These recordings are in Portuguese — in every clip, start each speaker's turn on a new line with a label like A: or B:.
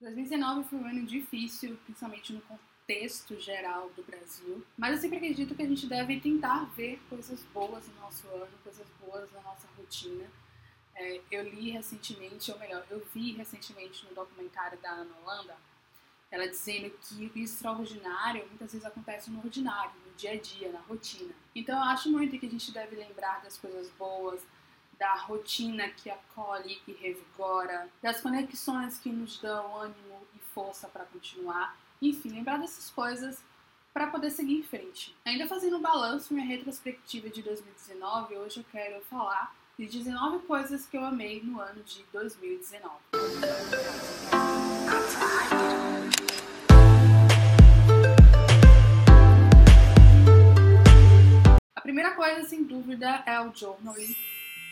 A: 2019 foi um ano difícil, principalmente no contexto geral do Brasil, mas eu sempre acredito que a gente deve tentar ver coisas boas no nosso ano, coisas boas na nossa rotina. É, eu li recentemente, ou melhor, eu vi recentemente no documentário da Ana Holanda, ela dizendo que o extraordinário muitas vezes acontece no ordinário, no dia a dia, na rotina. Então eu acho muito que a gente deve lembrar das coisas boas, da rotina que acolhe e revigora, das conexões que nos dão ânimo e força para continuar. Enfim, lembrar dessas coisas para poder seguir em frente. Ainda fazendo um balanço, minha retrospectiva de 2019, hoje eu quero falar de 19 coisas que eu amei no ano de 2019. A primeira coisa, sem dúvida, é o journaling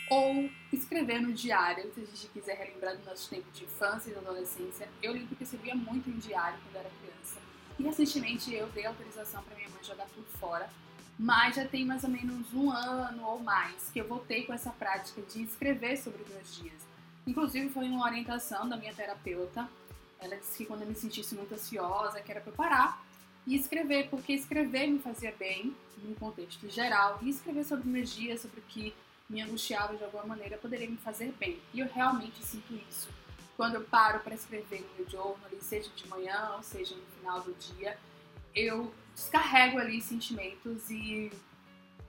A: ou escrever no diário, se a gente quiser relembrar do nosso tempo de infância e de adolescência. Eu lembro que escrevia muito em diário quando era criança. E recentemente eu dei autorização para minha mãe jogar tudo fora. Mas já tem mais ou menos um ano ou mais que eu voltei com essa prática de escrever sobre meus dias. Inclusive foi uma orientação da minha terapeuta. Ela disse que quando eu me sentisse muito ansiosa, que era para parar e escrever, porque escrever me fazia bem, num contexto geral, e escrever sobre meus dias, sobre o que me angustiava de alguma maneira, poderia me fazer bem. E eu realmente sinto isso. Quando eu paro para escrever no meu journal, seja de manhã ou seja no final do dia, eu descarrego ali sentimentos e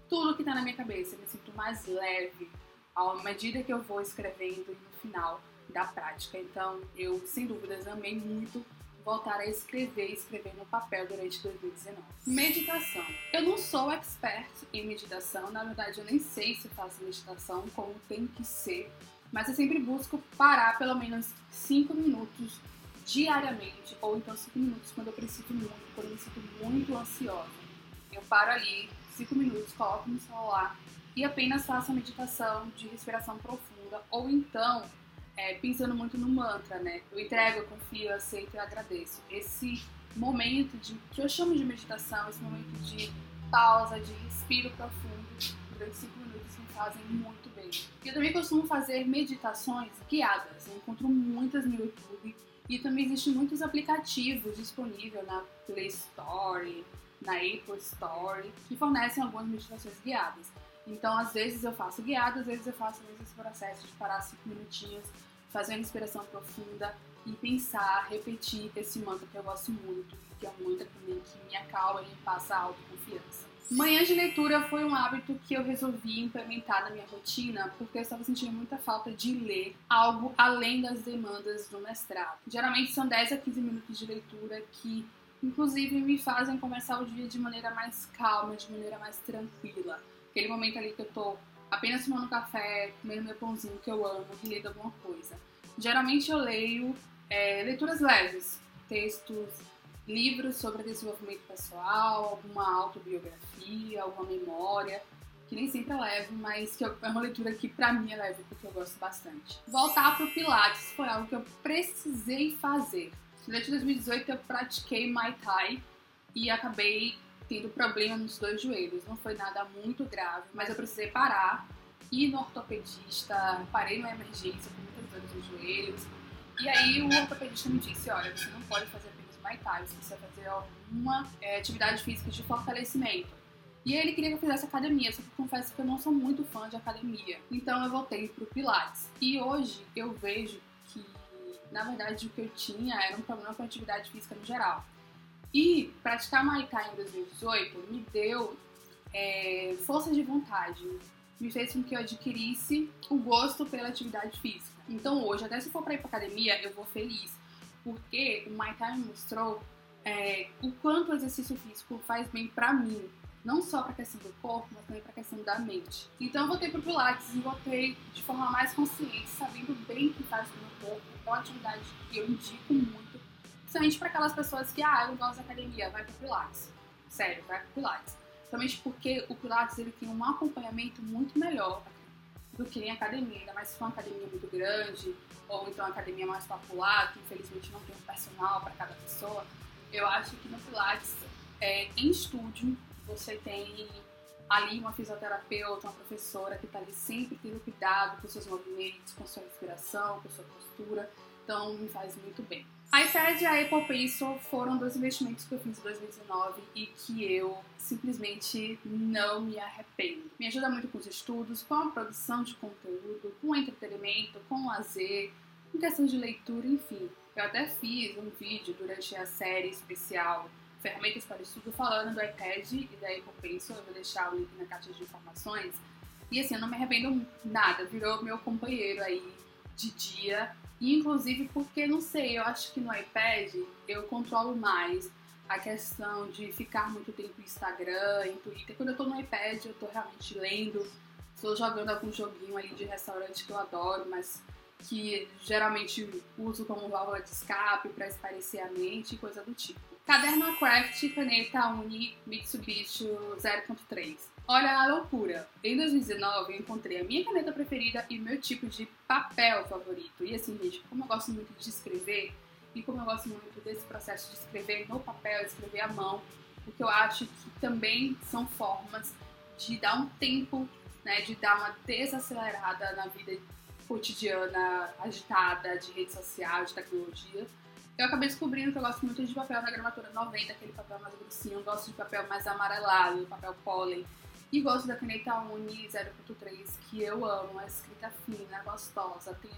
A: tudo que está na minha cabeça. Eu me sinto mais leve à medida que eu vou escrevendo e no final da prática. Então, eu, sem dúvidas, amei muito voltar a escrever e escrever no papel durante 2019. Meditação. Eu não sou expert em meditação, na verdade eu nem sei se faço meditação como tem que ser, mas eu sempre busco parar pelo menos 5 minutos diariamente, ou então 5 minutos quando eu preciso muito, quando eu me sinto muito ansiosa. Eu paro ali, 5 minutos, coloco no celular e apenas faço a meditação de respiração profunda, ou então é, pensando muito no mantra, né? Eu entrego, eu confio, eu aceito e agradeço. Esse momento de que eu chamo de meditação, esse momento de pausa, de respiro profundo durante cinco minutos me fazem muito bem. Eu também costumo fazer meditações guiadas. Eu encontro muitas no YouTube e também existem muitos aplicativos disponíveis na Play Store, na Apple Store, que fornecem algumas meditações guiadas. Então, às vezes eu faço guiadas, às vezes eu faço esse processo de parar cinco minutinhos fazer uma inspiração profunda e pensar, repetir esse mantra que eu gosto muito, que é um mantra também que me acalma e me passa autoconfiança. Manhã de leitura foi um hábito que eu resolvi implementar na minha rotina porque eu estava sentindo muita falta de ler algo além das demandas do mestrado. Geralmente são 10 a 15 minutos de leitura que, inclusive, me fazem começar o dia de maneira mais calma, de maneira mais tranquila. Aquele momento ali que eu tô apenas tomando café, comendo meu pãozinho que eu amo e lendo alguma coisa. Geralmente eu leio é, leituras leves, textos, livros sobre desenvolvimento pessoal, alguma autobiografia, alguma memória, que nem sempre é leve, mas que é uma leitura que pra mim é leve, porque eu gosto bastante. Voltar pro Pilates foi algo que eu precisei fazer. Durante 2018 eu pratiquei Muay Thai e acabei tendo problema nos dois joelhos. Não foi nada muito grave, mas eu precisei parar, ir no ortopedista, parei numa emergência dores nos joelhos. E aí o ortopedista me disse, olha, você não pode fazer apenas Muay Thai, você precisa fazer alguma é, atividade física de fortalecimento. E ele queria que eu fizesse academia, só que confesso que eu não sou muito fã de academia. Então eu voltei pro Pilates. E hoje eu vejo que, na verdade, o que eu tinha era um problema com a atividade física no geral. E praticar Muay Thai em 2018 me deu é, força de vontade, me fez com que eu adquirisse o gosto pela atividade física. Então hoje, até se for para ir para academia, eu vou feliz, porque o Muay Thai me mostrou é, o quanto o exercício físico faz bem para mim, não só para questão do corpo, mas também para questão da mente. Então eu voltei para o Pilates e voltei de forma mais consciente, sabendo bem o que faz no meu corpo. É uma atividade que eu indico muito Principalmente para aquelas pessoas que, ah, eu gosto de academia, vai pro Pilates. Sério, vai pro Pilates. Principalmente porque o Pilates ele tem um acompanhamento muito melhor do que em academia, ainda mais se for uma academia muito grande, ou então uma academia mais popular, que infelizmente não tem um personal para cada pessoa. Eu acho que no Pilates, é, em estúdio, você tem ali uma fisioterapeuta, uma professora que está ali sempre tendo cuidado com seus movimentos, com sua respiração, com sua postura. Então, me faz muito bem. iPad e a Apple Pencil foram dois investimentos que eu fiz em 2019 e que eu simplesmente não me arrependo. Me ajuda muito com os estudos, com a produção de conteúdo, com o entretenimento, com o lazer, com questão de leitura, enfim. Eu até fiz um vídeo durante a série especial Ferramentas para Estudo falando do iPad e da Apple Pencil. Eu vou deixar o link na caixa de informações. E assim, eu não me arrependo nada, virou meu companheiro aí de dia inclusive porque, não sei, eu acho que no iPad eu controlo mais a questão de ficar muito tempo no Instagram, em Twitter. Quando eu tô no iPad, eu tô realmente lendo, estou jogando algum joguinho ali de restaurante que eu adoro, mas que geralmente uso como válvula de escape para esparecer a mente e coisa do tipo. Caderno Craft Caneta Uni Mitsubishi 0.3. Olha a loucura! Em 2019 eu encontrei a minha caneta preferida e o meu tipo de papel favorito. E assim, gente, como eu gosto muito de escrever e como eu gosto muito desse processo de escrever no papel, escrever à mão, porque eu acho que também são formas de dar um tempo, né, de dar uma desacelerada na vida cotidiana, agitada, de rede social, de tecnologia. Eu acabei descobrindo que eu gosto muito de papel na gramatura 90, aquele papel mais grossinho, eu gosto de papel mais amarelado, papel pólen. E gosto da caneta Uni 0.3, que eu amo, a escrita fina, gostosa, tem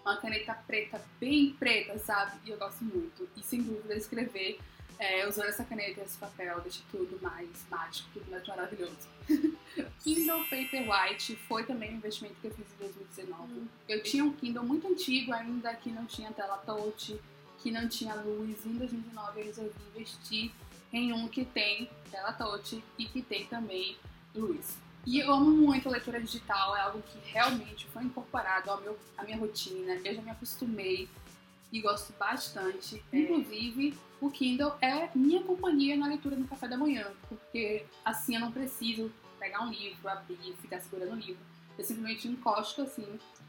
A: uma caneta preta, bem preta, sabe? E eu gosto muito. E sem dúvida escrever é, usando essa caneta e esse papel deixa tudo mais mágico, tudo mais maravilhoso. Kindle Paperwhite foi também um investimento que eu fiz em 2019. Hum. Eu tinha um Kindle muito antigo ainda, que não tinha tela touch, que não tinha luz. Em 2019 eu resolvi investir em um que tem tela touch e que tem também luz. E eu amo muito a leitura digital, é algo que realmente foi incorporado ao meu, à minha rotina. Eu já me acostumei e gosto bastante. É. Inclusive, o Kindle é minha companhia na leitura no café da manhã, porque assim eu não preciso pegar um livro, abrir e ficar segurando o livro. Eu simplesmente encosto assim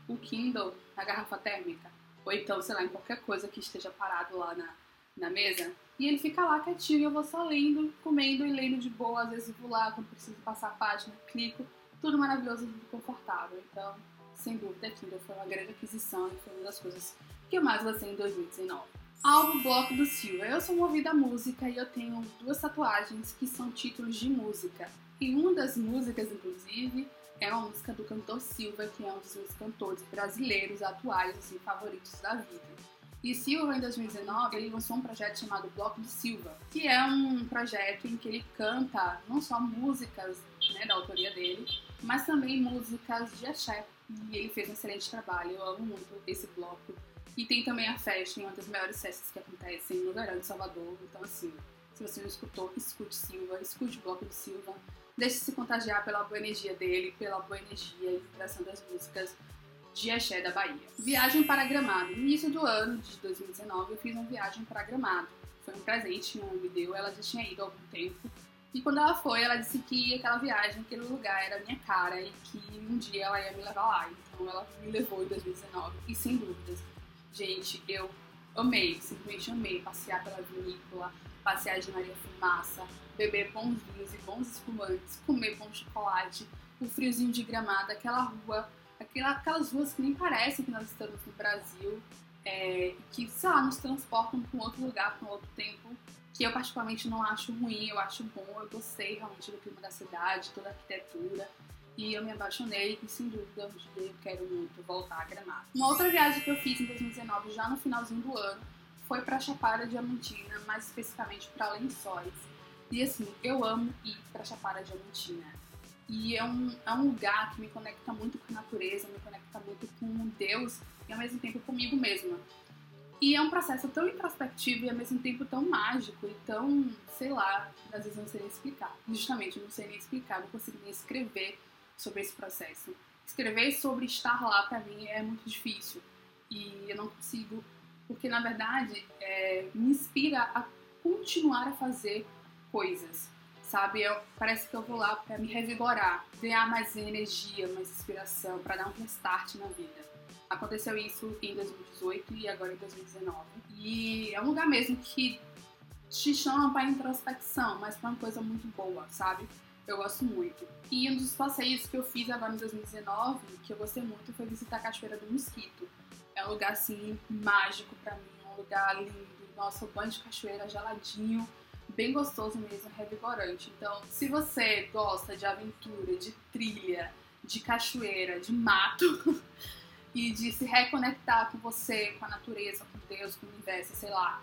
A: o Kindle na garrafa térmica, ou então, sei lá, em qualquer coisa que esteja parado lá na, na mesa e ele fica lá quietinho, eu vou só lendo, comendo e lendo de boa. Às vezes vou lá quando preciso passar a página, clico. Tudo maravilhoso e confortável. Então, sem dúvida, Kindle foi uma grande aquisição e foi uma das coisas que eu mais gostei em 2019. Álbum Bloco do Silva. Eu sou movida a música e eu tenho duas tatuagens que são títulos de música. E uma das músicas, inclusive, é uma música do cantor Silva, que é um dos meus cantores brasileiros atuais, assim, favoritos da vida. E Silva, em 2019, ele lançou um projeto chamado Bloco de Silva, que é um projeto em que ele canta não só músicas né, da autoria dele, mas também músicas de axé. E ele fez um excelente trabalho, eu amo muito esse bloco. E tem também a festa, uma das maiores festas que acontecem no verão de Salvador. Então, assim, se você não escutou, escute Silva, escute o bloco de Silva. Deixe se contagiar pela boa energia dele, pela boa energia e vibração das músicas de axé da Bahia. Viagem para Gramado. No início do ano de 2019, eu fiz uma viagem para Gramado. Foi um presente que mãe me deu, ela já tinha ido há algum tempo. E quando ela foi, ela disse que aquela viagem, aquele lugar era minha cara e que um dia ela ia me levar lá. Então ela me levou em 2019. E sem dúvidas, gente, eu amei, simplesmente amei passear pela vinícola, passear de Maria Fumaça, beber bons vinhos e bons espumantes, comer bom chocolate, o friozinho de gramado, aquela rua aquelas ruas que nem parecem que nós estamos no Brasil, é, que, sei lá, nos transportam para um outro lugar, para um outro tempo, que eu particularmente não acho ruim, eu acho bom, eu gostei realmente do clima da cidade, toda a arquitetura, e eu me apaixonei e sem dúvida um dia eu quero muito voltar a Gramado. Uma outra viagem que eu fiz em 2019, já no finalzinho do ano, foi para Chapada Diamantina, mais especificamente para Lençóis. E assim, eu amo ir para Chapada Diamantina. E é um, é um lugar que me conecta muito com a natureza, me conecta muito com Deus e ao mesmo tempo comigo mesma. E é um processo tão introspectivo e ao mesmo tempo tão mágico e tão, sei lá, às vezes não sei nem explicar. Justamente, não sei nem explicar, não consigo nem escrever sobre esse processo. Escrever sobre estar lá para mim é muito difícil e eu não consigo, porque na verdade é, me inspira a continuar a fazer coisas sabe? Eu, parece que eu vou lá para me revigorar, ganhar mais energia, mais inspiração, para dar um restart na vida. Aconteceu isso em 2018 e agora em 2019. E é um lugar mesmo que te chama para introspecção, mas para uma coisa muito boa, sabe? Eu gosto muito. E um dos passeios que eu fiz agora em 2019, que eu gostei muito, foi visitar a Cachoeira do Mosquito. É um lugar assim mágico para mim, lugar lindo, nosso banho de cachoeira geladinho, bem gostoso mesmo, revigorante. Então, se você gosta de aventura, de trilha, de cachoeira, de mato e de se reconectar com você, com a natureza, com Deus, com o universo, sei lá,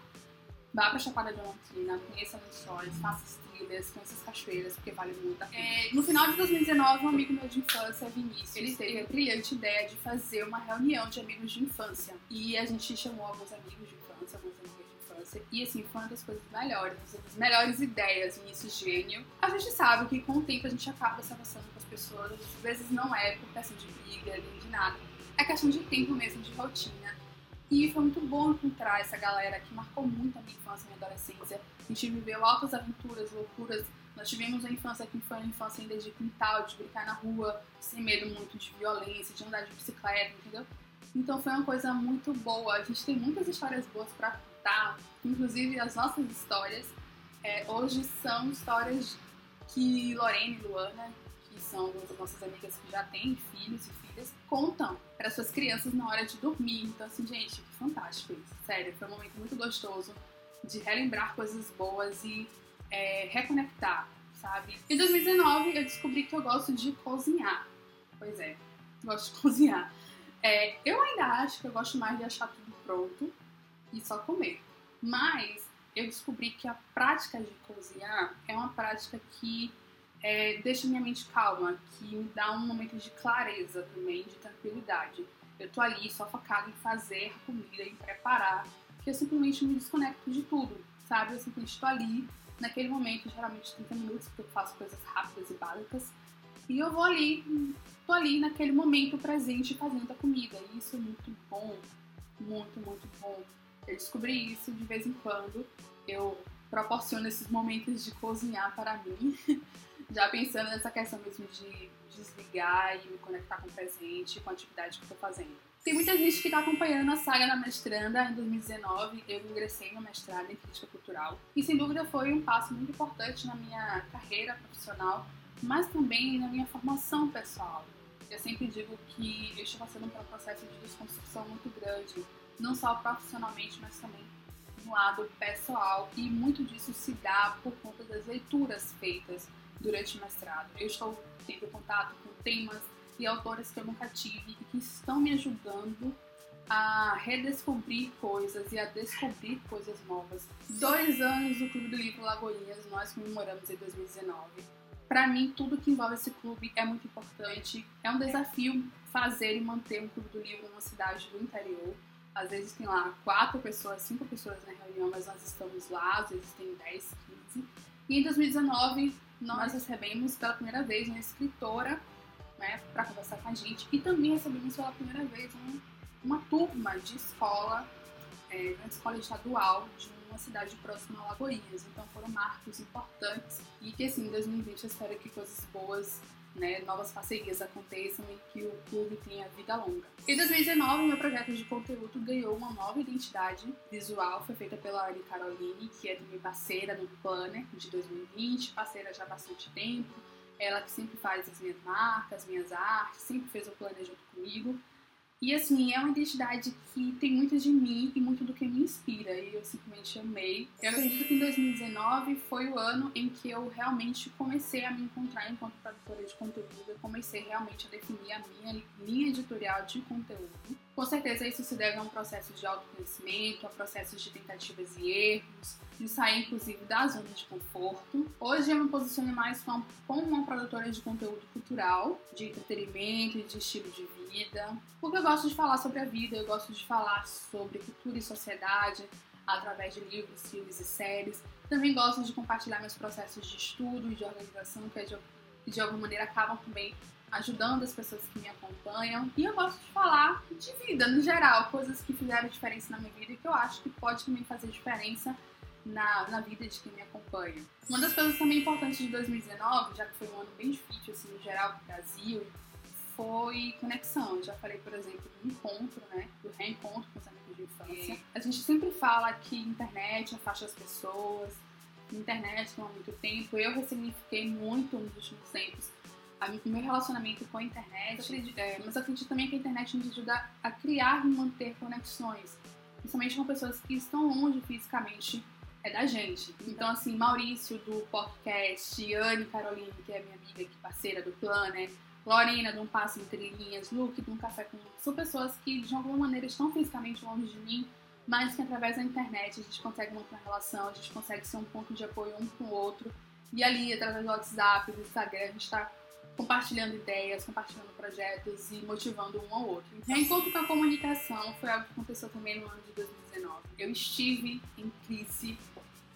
A: vá pra Chapada Diamantina, conheça Lençóis, faça as trilhas, conheça as cachoeiras, porque vale muito a pena. É, no final de 2019, um amigo meu de infância, Vinícius, ele teve a brilhante ideia de fazer uma reunião de amigos de infância. E a gente chamou alguns amigos de infância. E assim, foi uma das coisas melhores, uma das melhores ideias, início gênio. A gente sabe que com o tempo a gente acaba se afastando com as pessoas. Às vezes não é por questão de briga, nem de nada. É questão de tempo mesmo, de rotina. E foi muito bom encontrar essa galera que marcou muito a minha infância e minha adolescência. A gente viveu altas aventuras, loucuras. Nós tivemos uma infância que foi uma infância ainda de quintal, de brincar na rua, sem medo muito de violência, de andar de bicicleta, entendeu? Então foi uma coisa muito boa. A gente tem muitas histórias boas para contar, inclusive as nossas histórias. É, hoje são histórias que Lorena e Luana, que são as nossas amigas que já têm filhos e filhas, contam para suas crianças na hora de dormir. Então, assim, gente, que fantástico isso. Sério, foi um momento muito gostoso de relembrar coisas boas e é, reconectar, sabe? Em 2019 eu descobri que eu gosto de cozinhar. Pois é, gosto de cozinhar. É, eu ainda acho que eu gosto mais de achar tudo pronto e só comer. Mas eu descobri que a prática de cozinhar é uma prática que é, deixa minha mente calma, que me dá um momento de clareza também, de tranquilidade. Eu tô ali só focada em fazer a comida, em preparar, que eu simplesmente me desconecto de tudo, sabe? Eu simplesmente tô ali naquele momento, geralmente 30 minutos, porque eu faço coisas rápidas e básicas, e eu vou ali, tô ali naquele momento presente fazendo a comida. E isso é muito bom, muito, muito bom. Eu descobri isso de vez em quando. Eu proporciono esses momentos de cozinhar para mim, já pensando nessa questão mesmo de desligar e me conectar com o presente, com a atividade que tô fazendo. Tem muita gente que está acompanhando a saga da mestranda. Em 2019, eu ingressei no mestrado em crítica cultural e, sem dúvida, foi um passo muito importante na minha carreira profissional, mas também na minha formação pessoal. Eu sempre digo que eu estou passando por um processo de desconstrução muito grande não só profissionalmente, mas também no lado pessoal. E muito disso se dá por conta das leituras feitas durante o mestrado. Eu estou tendo contato com temas e autores que eu nunca tive e que estão me ajudando a redescobrir coisas e a descobrir coisas novas. Dois anos do Clube do Livro Lagoinhas nós comemoramos em 2019. Para mim, tudo que envolve esse clube é muito importante. É um desafio fazer e manter um clube do livro numa cidade do interior. Às vezes tem lá quatro pessoas, cinco pessoas na reunião, mas nós estamos lá, às vezes tem 10, 15. E em 2019 nós recebemos pela primeira vez uma escritora né, para conversar com a gente e também recebemos pela primeira vez uma, uma turma de escola, é, uma escola estadual de uma cidade próxima a Lagoinhas. Então foram marcos importantes e que assim, em 2020 eu espero que coisas boas né, novas parcerias aconteçam e que o clube tenha vida longa. Em 2019, meu projeto de conteúdo ganhou uma nova identidade visual, foi feita pela Anne Caroline, que é minha parceira no Planner de 2020, parceira já há bastante tempo, ela que sempre faz as minhas marcas, minhas artes, sempre fez o Planner junto comigo. E assim, é uma identidade que tem muito de mim e muito do que me inspira, e eu simplesmente amei. Eu acredito que em 2019 foi o ano em que eu realmente comecei a me encontrar enquanto produtora de conteúdo, eu comecei realmente a definir a minha linha editorial de conteúdo. Com certeza isso se deve a um processo de autoconhecimento, a processos de tentativas e erros, de sair inclusive da zona de conforto. Hoje eu me posiciono mais como uma produtora de conteúdo cultural, de entretenimento e de estilo de vida, porque eu gosto de falar sobre a vida, eu gosto de falar sobre cultura e sociedade através de livros, filmes e séries. Também gosto de compartilhar meus processos de estudo e de organização, que de, de alguma maneira acabam também ajudando as pessoas que me acompanham. E eu gosto de falar de vida no geral, coisas que fizeram diferença na minha vida e que eu acho que pode também fazer diferença na, na vida de quem me acompanha. Uma das coisas também importantes de 2019, já que foi um ano bem difícil assim, no geral para o Brasil, foi conexão. Eu já falei, por exemplo, do encontro, né? Do reencontro com os amigos de infância. A gente sempre fala que internet afasta as pessoas, internet não há muito tempo. Eu ressignifiquei muito nos últimos tempos o meu relacionamento com a internet, é, mas eu acredito também que a internet nos ajuda a criar e manter conexões. principalmente com pessoas que estão longe fisicamente é da gente. Então, assim, Maurício do podcast, Anne Caroline, que é minha amiga aqui, parceira do Planner, Lorena de um Passo Entre Linhas, Luke de um Café com São pessoas que, de alguma maneira, estão fisicamente longe de mim, mas que através da internet a gente consegue manter uma relação, a gente consegue ser um ponto de apoio um com o outro. E ali, através do WhatsApp, do Instagram, a gente está compartilhando ideias, compartilhando projetos e motivando um ao outro. Reencontro com a comunicação foi algo que aconteceu também no ano de 2019. Eu estive em crise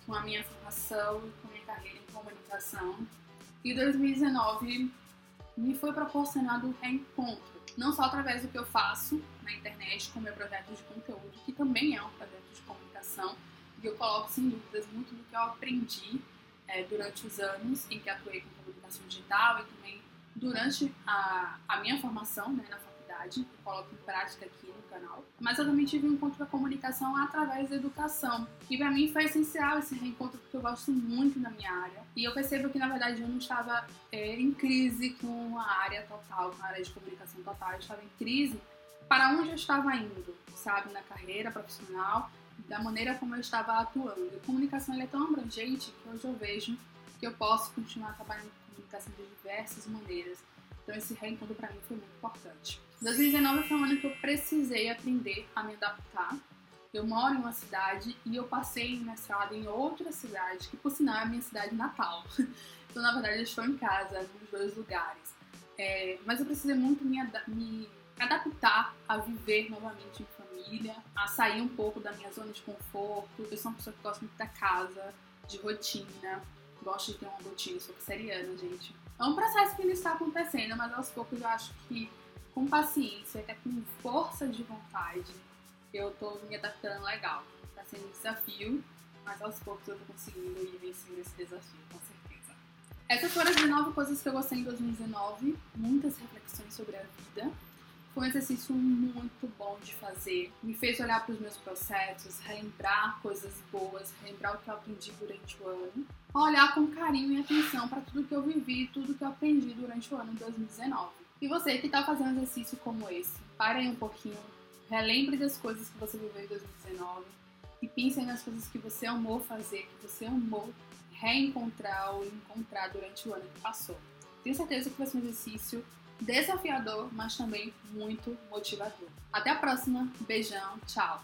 A: com a minha formação, com a minha carreira em comunicação. E 2019 me foi proporcionado um reencontro, não só através do que eu faço na internet com meu projeto de conteúdo, que também é um projeto de comunicação, e eu coloco sem dúvidas muito do que eu aprendi é, durante os anos em que atuei com comunicação digital e também durante a, a minha formação né, na faculdade, eu coloco em prática aqui no canal. Mas eu também tive um encontro com a comunicação através da educação. E para mim foi essencial esse reencontro porque eu gosto muito da minha área. E eu percebo que na verdade eu não estava é, em crise com a área total, com a área de comunicação total. Eu estava em crise para onde eu estava indo, sabe, na carreira profissional, da maneira como eu estava atuando. A comunicação é tão abrangente que hoje eu vejo que eu posso continuar trabalhando com comunicação de diversas maneiras. Então esse reencontro para mim foi muito importante. 2019 foi um ano que eu precisei aprender a me adaptar. Eu moro em uma cidade e eu passei em mestrado em outra cidade, que por sinal é a minha cidade natal. Então, na verdade, eu estou em casa, nos dois lugares. É, mas eu precisei muito me, me adaptar a viver novamente em família, a sair um pouco da minha zona de conforto. Eu sou uma pessoa que gosta muito da casa, de rotina, gosto de ter uma rotina, sou seriana, gente. É um processo que ainda está acontecendo, mas aos poucos eu acho que com paciência, até com força de vontade, eu tô me adaptando legal. Tá sendo um desafio, mas aos poucos eu tô conseguindo ir vencendo esse desafio, com certeza. Essas foram as 19 coisas que eu gostei em 2019, muitas reflexões sobre a vida. Foi um exercício muito bom de fazer. Me fez olhar para os meus processos, relembrar coisas boas, relembrar o que eu aprendi durante o ano. Olhar com carinho e atenção para tudo que eu vivi, tudo que eu aprendi durante o ano de 2019. E você que está fazendo um exercício como esse, pare aí um pouquinho, relembre das coisas que você viveu em 2019 e pense nas coisas que você amou fazer, que você amou reencontrar ou encontrar durante o ano que passou. Tenho certeza que vai ser um exercício desafiador, mas também muito motivador. Até a próxima, beijão, tchau!